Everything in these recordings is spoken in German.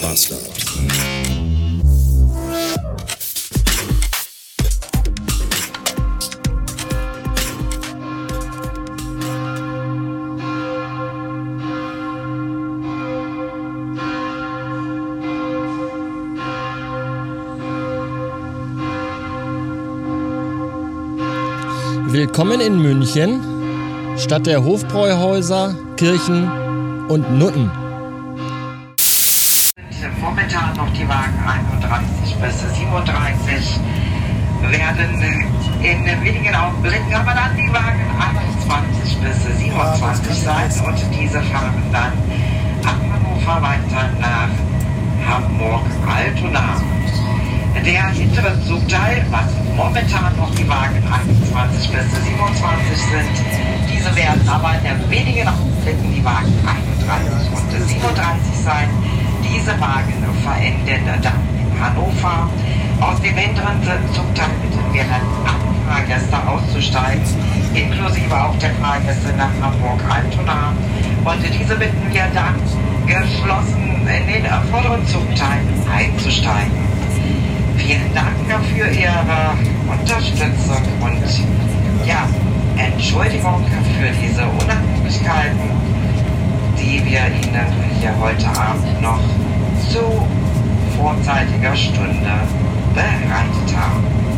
Bastard. Willkommen in München, Stadt der Hofbräuhäuser, Kirchen und Nutten. Augenblicken aber dann die Wagen 21 bis 27 sein und diese fahren dann ab Hannover weiter nach Hamburg-Altona. Der hintere Zugteil, was momentan noch die Wagen 21 bis 27 sind, diese werden aber in wenigen Augenblicken die Wagen 31 und 37 sein. Diese Wagen verenden dann in Hannover. Aus dem hinteren Zugteil bitten wir dann alle Fahrgäste auszusteigen, inklusive auch der Fahrgäste nach Hamburg-Altona. Und diese bitten wir dann geschlossen in den vorderen Zugteil einzusteigen. Vielen Dank für Ihre Unterstützung und ja, Entschuldigung für diese Unannehmlichkeiten, die wir Ihnen hier heute Abend noch zu vorzeitiger Stunde bereitet haben.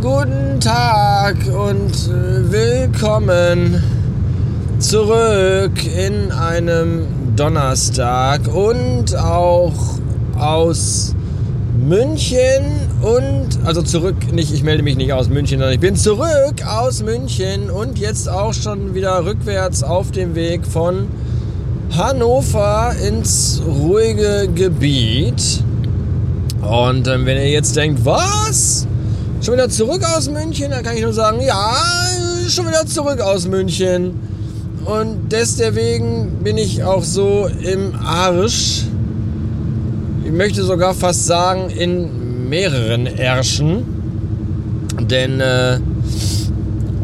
Guten Tag und äh, willkommen zurück in einem Donnerstag und auch aus München und, also zurück, nicht, ich melde mich nicht aus München, sondern ich bin zurück aus München und jetzt auch schon wieder rückwärts auf dem Weg von Hannover ins ruhige Gebiet. Und ähm, wenn ihr jetzt denkt, was? Schon wieder zurück aus München? Dann kann ich nur sagen, ja, schon wieder zurück aus München. Und deswegen bin ich auch so im Arsch. Ich möchte sogar fast sagen, in mehreren Ärschen. Denn, äh,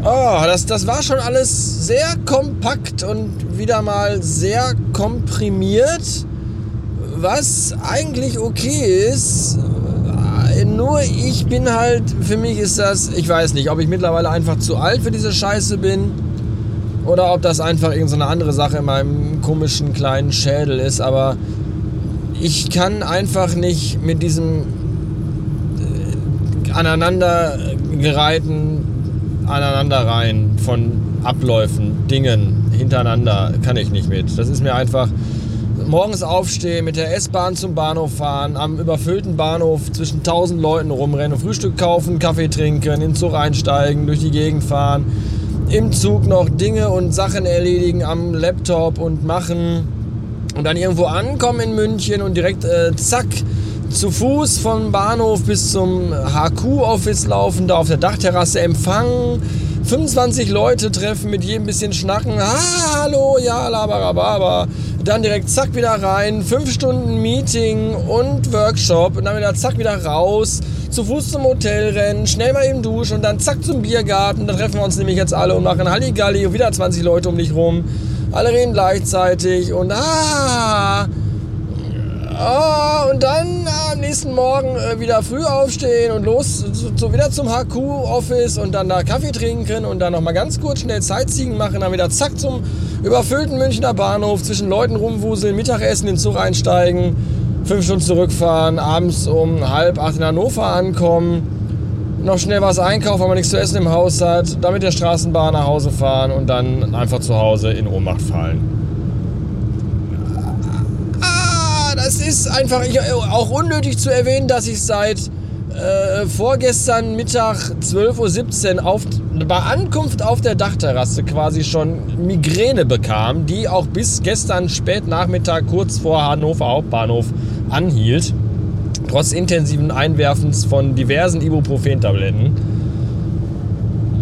oh, das, das war schon alles sehr kompakt und wieder mal sehr komprimiert. Was eigentlich okay ist. Nur ich bin halt, für mich ist das, ich weiß nicht, ob ich mittlerweile einfach zu alt für diese Scheiße bin oder ob das einfach irgendeine so andere Sache in meinem komischen kleinen Schädel ist, aber ich kann einfach nicht mit diesem äh, aneinandergereihten Aneinanderreihen von Abläufen, Dingen hintereinander kann ich nicht mit. Das ist mir einfach morgens aufstehen, mit der S-Bahn zum Bahnhof fahren, am überfüllten Bahnhof zwischen tausend Leuten rumrennen, Frühstück kaufen, Kaffee trinken, in den Zug einsteigen, durch die Gegend fahren, im Zug noch Dinge und Sachen erledigen am Laptop und machen. Und dann irgendwo ankommen in München und direkt äh, zack zu Fuß vom Bahnhof bis zum HQ-Office laufen, da auf der Dachterrasse empfangen, 25 Leute treffen, mit jedem bisschen schnacken, ah, hallo, ja, labarababa, dann direkt zack wieder rein, 5 Stunden Meeting und Workshop. Und dann wieder zack wieder raus, zu Fuß zum Hotel rennen, schnell mal eben duschen und dann zack zum Biergarten, da treffen wir uns nämlich jetzt alle und machen Halligalli. Und wieder 20 Leute um dich rum, alle reden gleichzeitig und ah, Oh, und dann ah, am nächsten Morgen äh, wieder früh aufstehen und los so, so wieder zum HQ-Office und dann da Kaffee trinken und dann nochmal ganz kurz schnell Sightseeing machen, dann wieder zack zum überfüllten Münchner Bahnhof, zwischen Leuten rumwuseln, Mittagessen, in den Zug einsteigen, fünf Stunden zurückfahren, abends um halb acht in Hannover ankommen, noch schnell was einkaufen, weil man nichts zu essen im Haus hat, dann mit der Straßenbahn nach Hause fahren und dann einfach zu Hause in Ohnmacht fallen. es ist einfach ich, auch unnötig zu erwähnen, dass ich seit äh, vorgestern Mittag 12.17 Uhr auf, bei Ankunft auf der Dachterrasse quasi schon Migräne bekam, die auch bis gestern spät Nachmittag kurz vor Hannover Hauptbahnhof anhielt. Trotz intensiven Einwerfens von diversen Ibuprofen-Tabletten.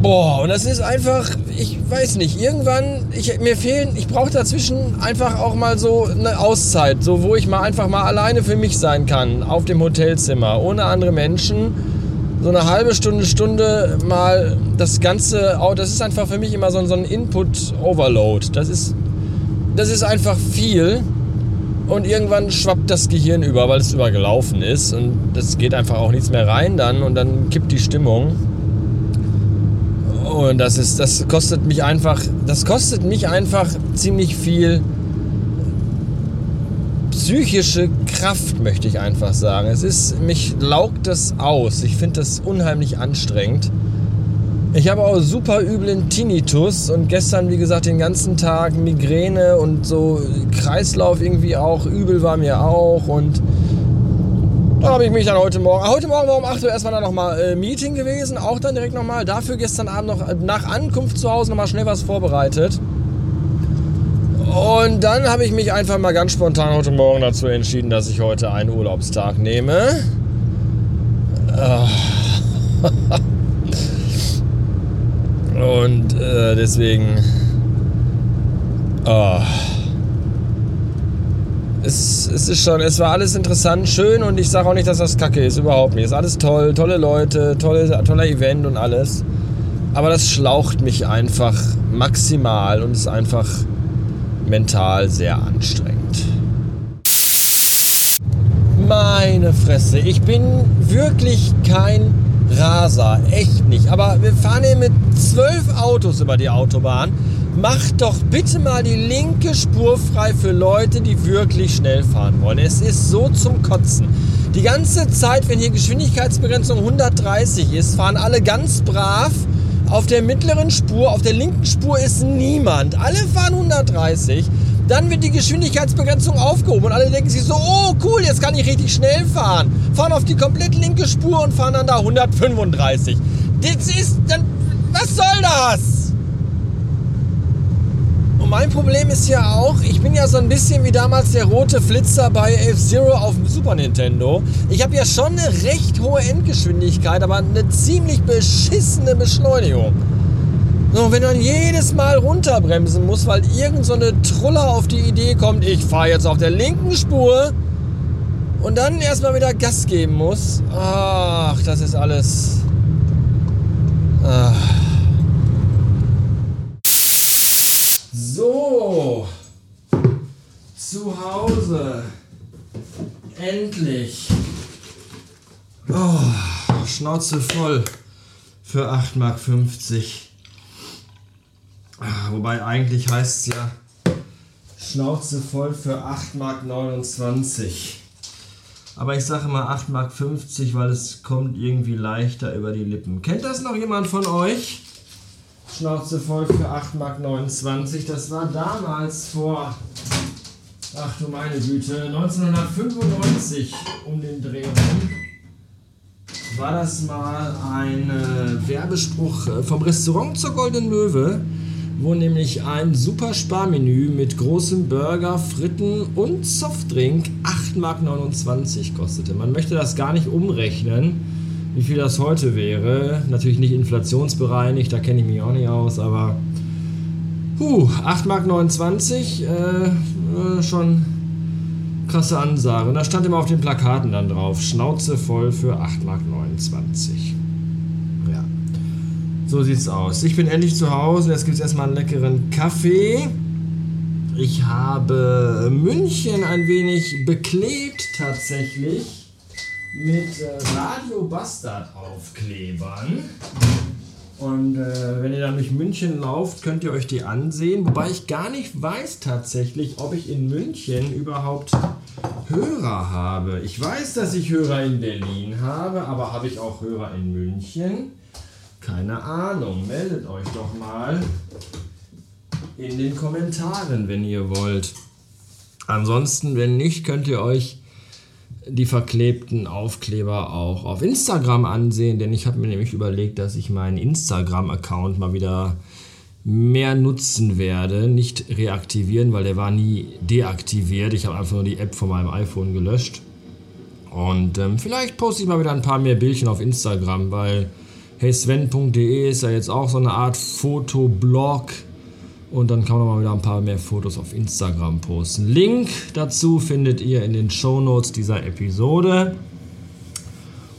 Boah, und das ist einfach, ich weiß nicht, irgendwann, ich, mir fehlen, ich brauche dazwischen einfach auch mal so eine Auszeit, so wo ich mal einfach mal alleine für mich sein kann, auf dem Hotelzimmer, ohne andere Menschen. So eine halbe Stunde, Stunde mal das Ganze, das ist einfach für mich immer so, so ein Input-Overload. Das ist, das ist einfach viel. Und irgendwann schwappt das Gehirn über, weil es übergelaufen ist. Und das geht einfach auch nichts mehr rein dann. Und dann kippt die Stimmung. Und das ist, das kostet mich einfach, das kostet mich einfach ziemlich viel psychische Kraft, möchte ich einfach sagen. Es ist, mich laugt das aus. Ich finde das unheimlich anstrengend. Ich habe auch super üblen Tinnitus und gestern, wie gesagt, den ganzen Tag Migräne und so Kreislauf irgendwie auch. Übel war mir auch und da habe ich mich dann heute Morgen, heute Morgen war um 8 Uhr erstmal dann nochmal äh, Meeting gewesen, auch dann direkt nochmal. Dafür gestern Abend noch äh, nach Ankunft zu Hause nochmal schnell was vorbereitet. Und dann habe ich mich einfach mal ganz spontan heute Morgen dazu entschieden, dass ich heute einen Urlaubstag nehme. Äh. Und äh, deswegen. Oh. Es, es ist schon, es war alles interessant, schön und ich sage auch nicht, dass das kacke ist, überhaupt nicht. Es ist alles toll, tolle Leute, tolle, toller Event und alles. Aber das schlaucht mich einfach maximal und ist einfach mental sehr anstrengend. Meine Fresse, ich bin wirklich kein Raser, echt nicht. Aber wir fahren hier mit zwölf Autos über die Autobahn. Macht doch bitte mal die linke Spur frei für Leute, die wirklich schnell fahren wollen. Es ist so zum Kotzen. Die ganze Zeit, wenn hier Geschwindigkeitsbegrenzung 130 ist, fahren alle ganz brav. Auf der mittleren Spur, auf der linken Spur ist niemand. Alle fahren 130. Dann wird die Geschwindigkeitsbegrenzung aufgehoben und alle denken sich so, oh cool, jetzt kann ich richtig schnell fahren. Fahren auf die komplett linke Spur und fahren dann da 135. Das ist dann, was soll das? Mein Problem ist ja auch, ich bin ja so ein bisschen wie damals der rote Flitzer bei F-Zero auf dem Super Nintendo. Ich habe ja schon eine recht hohe Endgeschwindigkeit, aber eine ziemlich beschissene Beschleunigung. So, wenn man jedes Mal runterbremsen muss, weil irgend so eine Truller auf die Idee kommt, ich fahre jetzt auf der linken Spur und dann erstmal wieder Gas geben muss. Ach, das ist alles. Ach. So. Zu Hause. Endlich. Oh, Schnauze voll für 8,50 Mark. Ah, wobei eigentlich heißt es ja Schnauze voll für 8,29 Mark. Aber ich sage mal 8,50 Mark, weil es kommt irgendwie leichter über die Lippen. Kennt das noch jemand von euch? Schnauze voll für 8,29 Mark. Das war damals vor, ach du meine Güte, 1995 um den Dreh rum. War das mal ein äh, Werbespruch äh, vom Restaurant zur Goldenen Möwe? wo nämlich ein super Sparmenü mit großem Burger, Fritten und Softdrink 8,29 Mark kostete. Man möchte das gar nicht umrechnen, wie viel das heute wäre. Natürlich nicht inflationsbereinigt, da kenne ich mich auch nicht aus, aber huh, 8,29 Mark, äh, schon krasse Ansage. Und da stand immer auf den Plakaten dann drauf, Schnauze voll für 8,29 Mark. So sieht's aus. Ich bin endlich zu Hause. Jetzt gibt es erstmal einen leckeren Kaffee. Ich habe München ein wenig beklebt tatsächlich mit äh, Radio Bastard Aufklebern. Und äh, wenn ihr dann durch München lauft, könnt ihr euch die ansehen. Wobei ich gar nicht weiß tatsächlich, ob ich in München überhaupt Hörer habe. Ich weiß, dass ich Hörer in Berlin habe, aber habe ich auch Hörer in München? Keine Ahnung. Meldet euch doch mal in den Kommentaren, wenn ihr wollt. Ansonsten, wenn nicht, könnt ihr euch die verklebten Aufkleber auch auf Instagram ansehen, denn ich habe mir nämlich überlegt, dass ich meinen Instagram-Account mal wieder mehr nutzen werde, nicht reaktivieren, weil der war nie deaktiviert. Ich habe einfach nur die App von meinem iPhone gelöscht. Und ähm, vielleicht poste ich mal wieder ein paar mehr Bildchen auf Instagram, weil heysven.de ist ja jetzt auch so eine Art Fotoblog. Und dann kann man mal wieder ein paar mehr Fotos auf Instagram posten. Link dazu findet ihr in den Show Notes dieser Episode.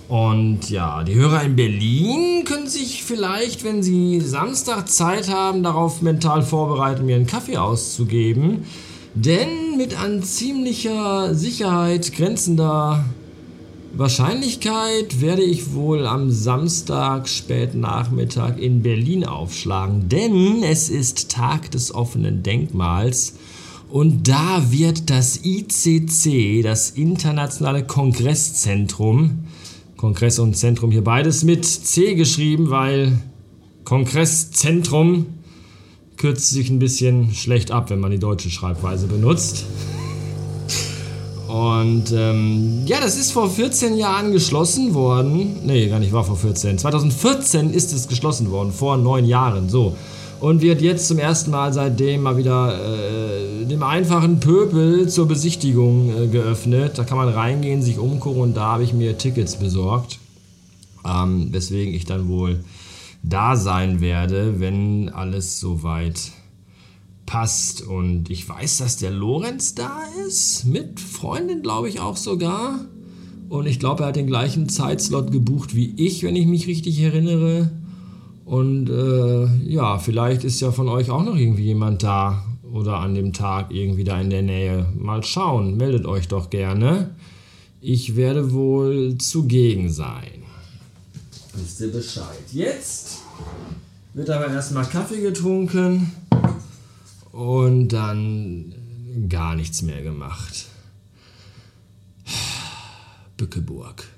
Und ja, die Hörer in Berlin können sich vielleicht, wenn sie Samstag Zeit haben, darauf mental vorbereiten, mir einen Kaffee auszugeben. Denn mit an ziemlicher Sicherheit grenzender Wahrscheinlichkeit werde ich wohl am Samstag spätnachmittag in Berlin aufschlagen, denn es ist Tag des offenen Denkmals und da wird das ICC, das Internationale Kongresszentrum, Kongress und Zentrum hier beides mit C geschrieben, weil Kongresszentrum kürzt sich ein bisschen schlecht ab, wenn man die deutsche Schreibweise benutzt. Und ähm, ja, das ist vor 14 Jahren geschlossen worden. Nee, gar nicht, war vor 14. 2014 ist es geschlossen worden, vor neun Jahren. So und wird jetzt zum ersten Mal seitdem mal wieder äh, dem einfachen Pöbel zur Besichtigung äh, geöffnet. Da kann man reingehen, sich umgucken und da habe ich mir Tickets besorgt. Ähm, weswegen ich dann wohl da sein werde, wenn alles soweit passt. Und ich weiß, dass der Lorenz da ist, mit Freundin glaube ich auch sogar. Und ich glaube, er hat den gleichen Zeitslot gebucht wie ich, wenn ich mich richtig erinnere. Und äh, ja, vielleicht ist ja von euch auch noch irgendwie jemand da oder an dem Tag irgendwie da in der Nähe. Mal schauen, meldet euch doch gerne. Ich werde wohl zugegen sein. Wisst ihr Bescheid. Jetzt wird aber erstmal Kaffee getrunken und dann gar nichts mehr gemacht. Bückeburg.